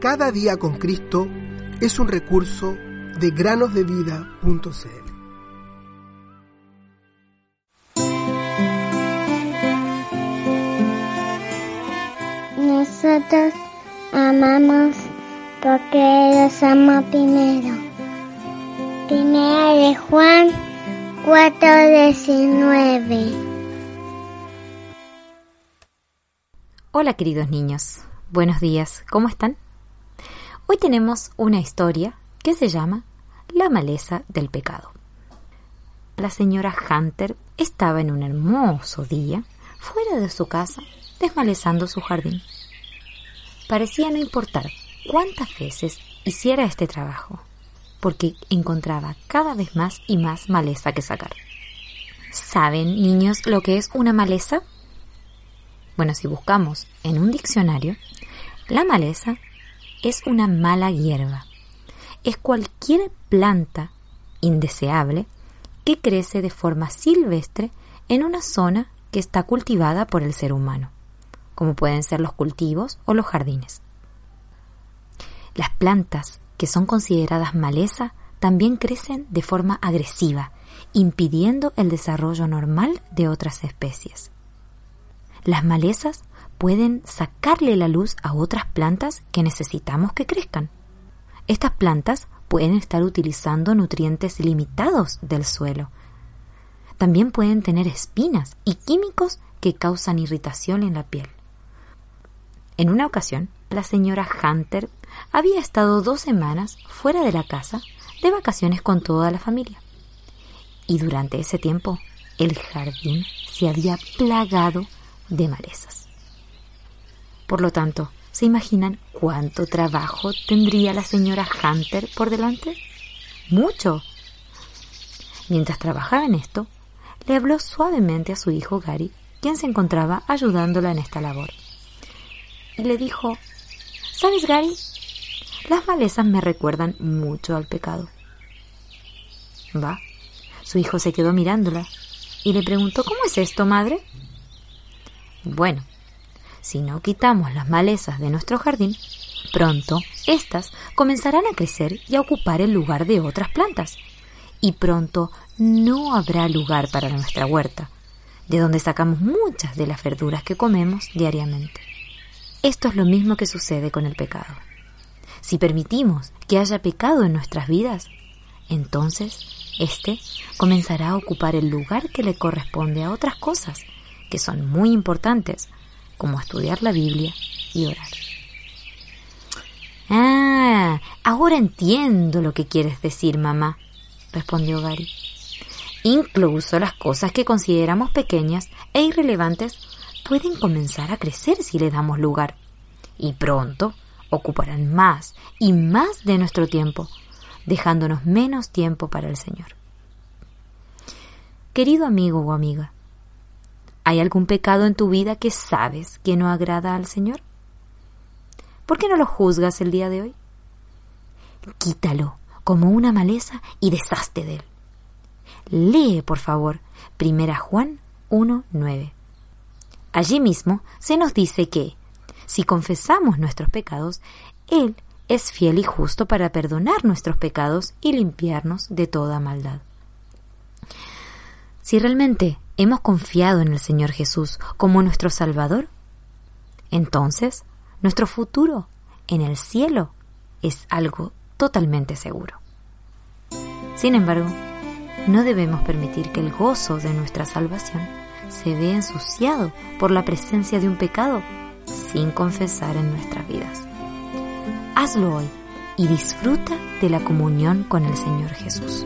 Cada día con Cristo es un recurso de granosdevida.cl. Nosotros amamos porque los amo primero. Primera de Juan 4:19. Hola queridos niños, buenos días, ¿cómo están? Hoy tenemos una historia que se llama La maleza del pecado. La señora Hunter estaba en un hermoso día fuera de su casa desmalezando su jardín. Parecía no importar cuántas veces hiciera este trabajo, porque encontraba cada vez más y más maleza que sacar. ¿Saben, niños, lo que es una maleza? Bueno, si buscamos en un diccionario, la maleza es una mala hierba. Es cualquier planta indeseable que crece de forma silvestre en una zona que está cultivada por el ser humano como pueden ser los cultivos o los jardines. Las plantas que son consideradas maleza también crecen de forma agresiva, impidiendo el desarrollo normal de otras especies. Las malezas pueden sacarle la luz a otras plantas que necesitamos que crezcan. Estas plantas pueden estar utilizando nutrientes limitados del suelo. También pueden tener espinas y químicos que causan irritación en la piel. En una ocasión, la señora Hunter había estado dos semanas fuera de la casa de vacaciones con toda la familia. Y durante ese tiempo, el jardín se había plagado de malezas. Por lo tanto, ¿se imaginan cuánto trabajo tendría la señora Hunter por delante? Mucho. Mientras trabajaba en esto, le habló suavemente a su hijo Gary, quien se encontraba ayudándola en esta labor y le dijo, ¿Sabes, Gary? Las malezas me recuerdan mucho al pecado. Va. Su hijo se quedó mirándola y le preguntó, ¿cómo es esto, madre? Bueno, si no quitamos las malezas de nuestro jardín, pronto éstas comenzarán a crecer y a ocupar el lugar de otras plantas. Y pronto no habrá lugar para nuestra huerta, de donde sacamos muchas de las verduras que comemos diariamente. Esto es lo mismo que sucede con el pecado. Si permitimos que haya pecado en nuestras vidas, entonces éste comenzará a ocupar el lugar que le corresponde a otras cosas que son muy importantes, como estudiar la Biblia y orar. Ah, ahora entiendo lo que quieres decir, mamá, respondió Gary. Incluso las cosas que consideramos pequeñas e irrelevantes pueden comenzar a crecer si le damos lugar. Y pronto ocuparán más y más de nuestro tiempo, dejándonos menos tiempo para el Señor. Querido amigo o amiga, ¿hay algún pecado en tu vida que sabes que no agrada al Señor? ¿Por qué no lo juzgas el día de hoy? Quítalo como una maleza y deshazte de él. Lee, por favor, Primera Juan 1.9. Allí mismo se nos dice que, si confesamos nuestros pecados, Él es fiel y justo para perdonar nuestros pecados y limpiarnos de toda maldad. Si realmente hemos confiado en el Señor Jesús como nuestro Salvador, entonces nuestro futuro en el cielo es algo totalmente seguro. Sin embargo, no debemos permitir que el gozo de nuestra salvación se ve ensuciado por la presencia de un pecado sin confesar en nuestras vidas. Hazlo hoy y disfruta de la comunión con el Señor Jesús.